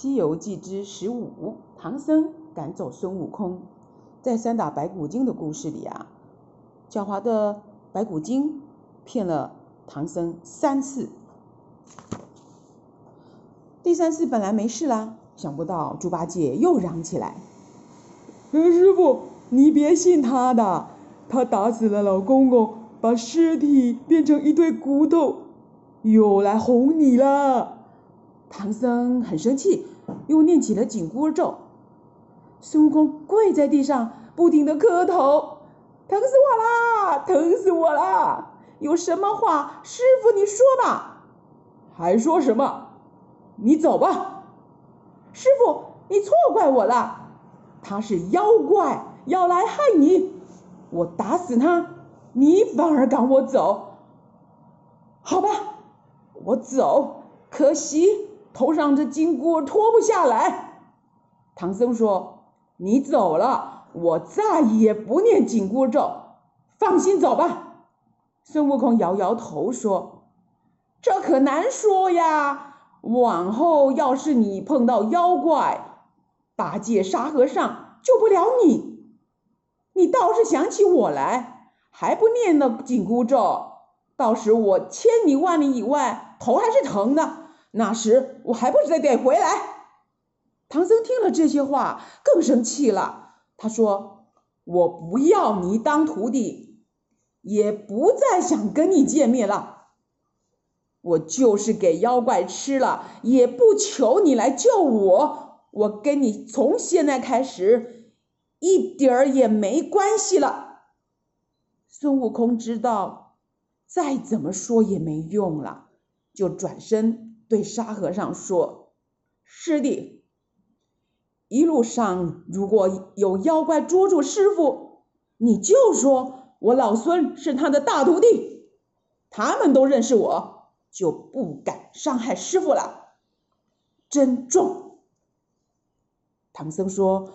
西游记之十五，唐僧赶走孙悟空。在三打白骨精的故事里啊，狡猾的白骨精骗了唐僧三次。第三次本来没事啦，想不到猪八戒又嚷起来：“师傅，你别信他的，他打死了老公公，把尸体变成一堆骨头，又来哄你了。”唐僧很生气，又念起了紧箍咒。孙悟空跪在地上，不停地磕头：“疼死我啦！疼死我啦！有什么话，师傅你说吧。还说什么？你走吧。师傅，你错怪我了。他是妖怪，要来害你。我打死他，你反而赶我走。好吧，我走。可惜。”头上这金箍脱不下来，唐僧说：“你走了，我再也不念紧箍咒，放心走吧。”孙悟空摇摇头说：“这可难说呀，往后要是你碰到妖怪，八戒、沙和尚救不了你，你倒是想起我来，还不念那紧箍咒，到时我千里万里以外，头还是疼的。”那时我还不是得回来？唐僧听了这些话，更生气了。他说：“我不要你当徒弟，也不再想跟你见面了。我就是给妖怪吃了，也不求你来救我。我跟你从现在开始一点儿也没关系了。”孙悟空知道再怎么说也没用了，就转身。对沙和尚说：“师弟，一路上如果有妖怪捉住师傅，你就说我老孙是他的大徒弟，他们都认识我，就不敢伤害师傅了。珍重。”唐僧说：“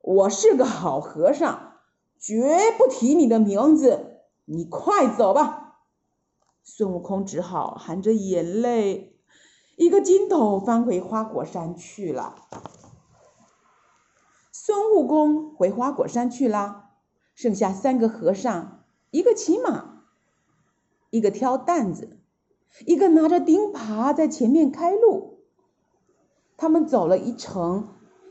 我是个好和尚，绝不提你的名字，你快走吧。”孙悟空只好含着眼泪。一个筋斗翻回花果山去了。孙悟空回花果山去了，剩下三个和尚，一个骑马，一个挑担子，一个拿着钉耙在前面开路。他们走了一程，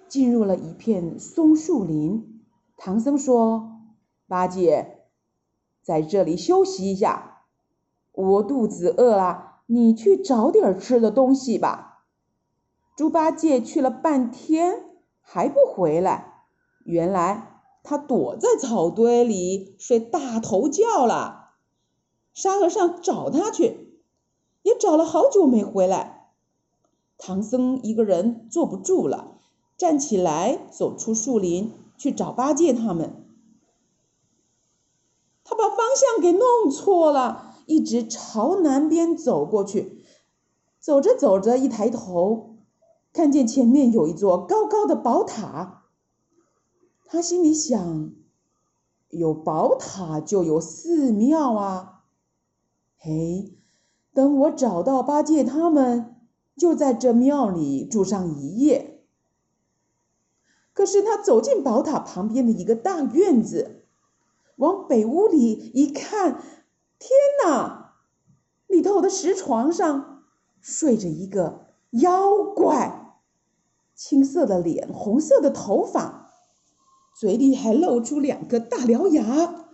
进入了一片松树林。唐僧说：“八戒，在这里休息一下，我肚子饿了。”你去找点吃的东西吧。猪八戒去了半天还不回来，原来他躲在草堆里睡大头觉了。沙和尚找他去，也找了好久没回来。唐僧一个人坐不住了，站起来走出树林去找八戒他们。他把方向给弄错了。一直朝南边走过去，走着走着，一抬头，看见前面有一座高高的宝塔。他心里想：有宝塔就有寺庙啊！嘿，等我找到八戒他们，就在这庙里住上一夜。可是他走进宝塔旁边的一个大院子，往北屋里一看。天哪！里头的石床上睡着一个妖怪，青色的脸，红色的头发，嘴里还露出两个大獠牙。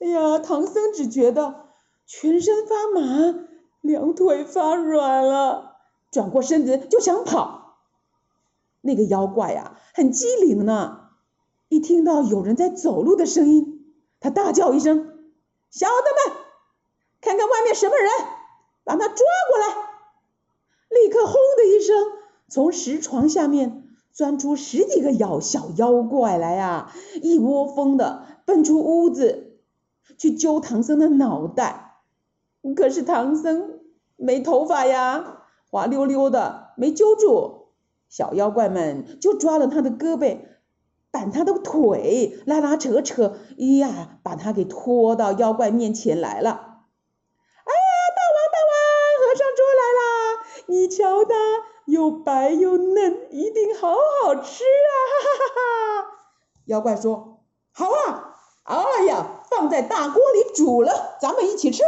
哎呀，唐僧只觉得全身发麻，两腿发软了，转过身子就想跑。那个妖怪呀，很机灵呢，一听到有人在走路的声音，他大叫一声。小的们，看看外面什么人，把他抓过来！立刻轰的一声，从石床下面钻出十几个妖小妖怪来呀，一窝蜂的奔出屋子，去揪唐僧的脑袋。可是唐僧没头发呀，滑溜溜的没揪住，小妖怪们就抓了他的胳膊。赶他的腿，拉拉扯扯，哎呀，把他给拖到妖怪面前来了。哎呀，大王大王，和尚捉来啦！你瞧他又白又嫩，一定好好吃啊！哈哈哈哈！妖怪说：“好啊，哎呀，放在大锅里煮了，咱们一起吃。”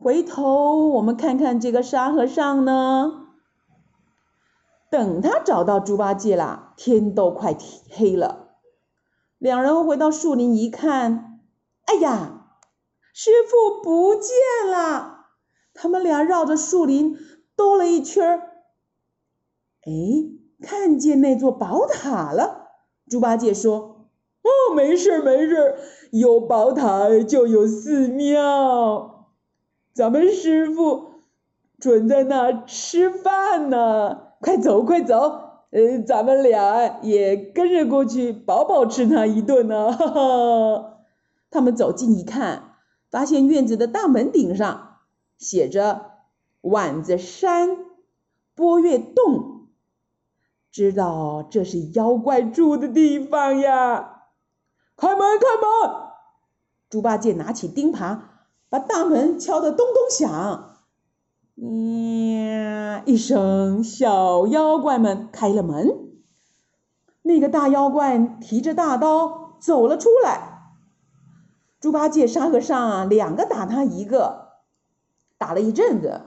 回头我们看看这个沙和尚呢，等他找到猪八戒了，天都快黑了。两人回到树林一看，哎呀，师傅不见了！他们俩绕着树林兜了一圈儿，哎，看见那座宝塔了。猪八戒说：“哦，没事没事，有宝塔就有寺庙，咱们师傅准在那吃饭呢。快走快走！”呃，咱们俩也跟着过去饱饱吃他一顿呢，哈哈。他们走近一看，发现院子的大门顶上写着“碗子山波月洞”，知道这是妖怪住的地方呀。开门，开门！猪八戒拿起钉耙，把大门敲得咚咚响。呀！一声，小妖怪们开了门。那个大妖怪提着大刀走了出来。猪八戒、沙和尚啊，两个打他一个，打了一阵子。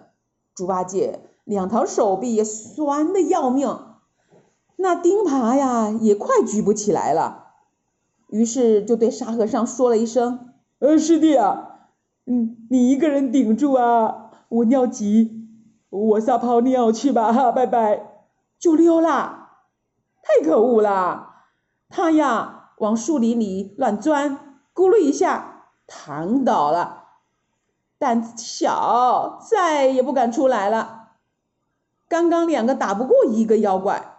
猪八戒两条手臂也酸的要命，那钉耙呀也快举不起来了。于是就对沙和尚说了一声：“呃，师弟啊，嗯，你一个人顶住啊。”我尿急，我撒泡尿去吧，哈，拜拜，就溜啦，太可恶啦！他呀，往树林里乱钻，咕噜一下躺倒了，胆子小，再也不敢出来了。刚刚两个打不过一个妖怪，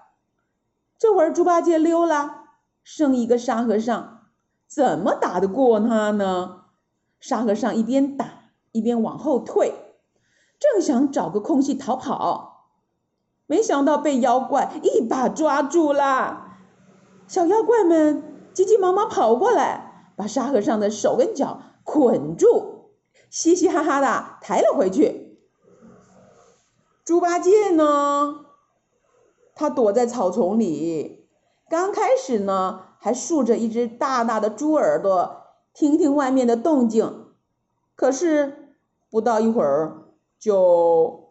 这会儿猪八戒溜了，剩一个沙和尚，怎么打得过他呢？沙和尚一边打一边往后退。正想找个空隙逃跑，没想到被妖怪一把抓住了。小妖怪们急急忙忙跑过来，把沙和尚的手跟脚捆住，嘻嘻哈哈的抬了回去。猪八戒呢，他躲在草丛里，刚开始呢还竖着一只大大的猪耳朵，听听外面的动静。可是不到一会儿。就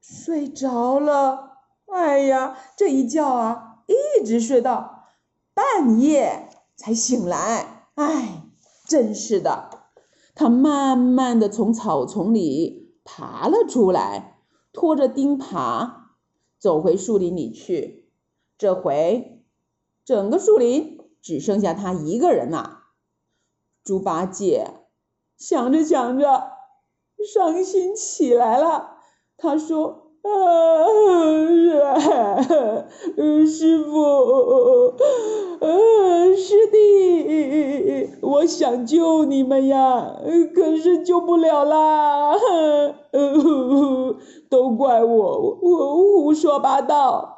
睡着了，哎呀，这一觉啊，一直睡到半夜才醒来，哎，真是的。他慢慢的从草丛里爬了出来，拖着钉耙走回树林里去。这回整个树林。只剩下他一个人了，猪八戒想着想着，伤心起来了。他说：“啊，师傅，啊，师弟，我想救你们呀，可是救不了啦，都怪我，我胡说八道。”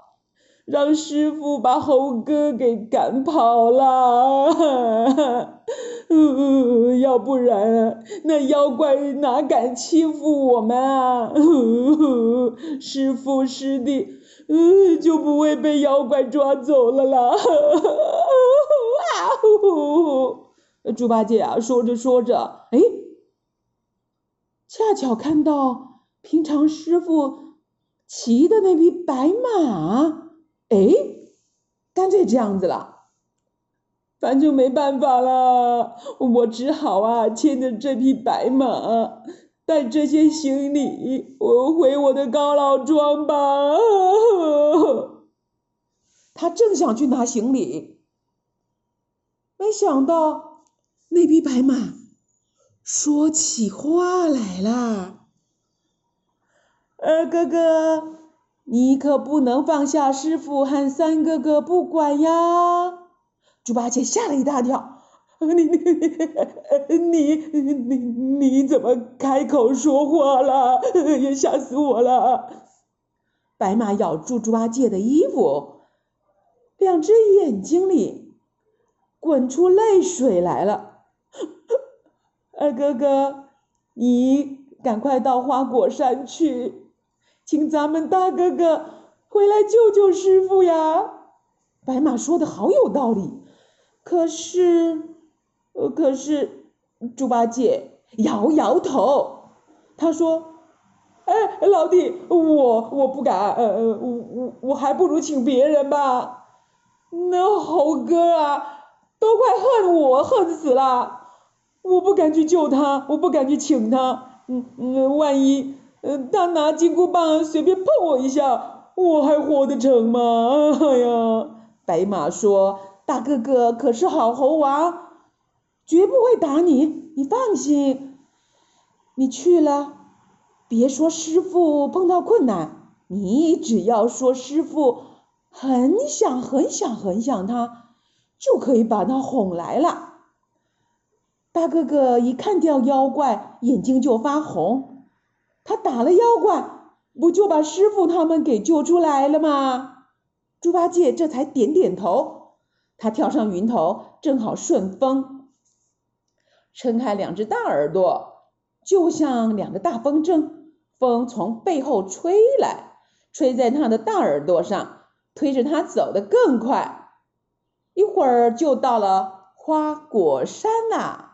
让师傅把猴哥给赶跑了，嗯，要不然那妖怪哪敢欺负我们啊？师傅师弟，嗯，就不会被妖怪抓走了啦。啊呼！猪八戒啊，说着说着，哎，恰巧看到平常师傅骑的那匹白马。哎，干脆这样子了，反正没办法了，我只好啊牵着这匹白马，带这些行李，我回我的高老庄吧。他正想去拿行李，没想到那匹白马说起话来了，呃，哥哥。你可不能放下师傅和三哥哥不管呀！猪八戒吓了一大跳，你你你你你怎么开口说话了？也吓死我了！白马咬住猪八戒的衣服，两只眼睛里滚出泪水来了。二哥哥，你赶快到花果山去，请咱们大哥哥回来救救师傅呀！”白马说的好有道理，可是，呃，可是猪八戒摇摇头，他说。哎，老弟，我我不敢，呃呃，我我我还不如请别人吧。那猴哥啊，都快恨我恨死了，我不敢去救他，我不敢去请他。嗯嗯，万一，嗯，他拿金箍棒随便碰我一下，我还活得成吗？哎呀，白马说，大哥哥可是好猴王，绝不会打你，你放心，你去了。别说师傅碰到困难，你只要说师傅很想很想很想他，就可以把他哄来了。大哥哥一看见妖怪，眼睛就发红。他打了妖怪，不就把师傅他们给救出来了吗？猪八戒这才点点头。他跳上云头，正好顺风，撑开两只大耳朵。就像两个大风筝，风从背后吹来，吹在他的大耳朵上，推着他走得更快。一会儿就到了花果山呐。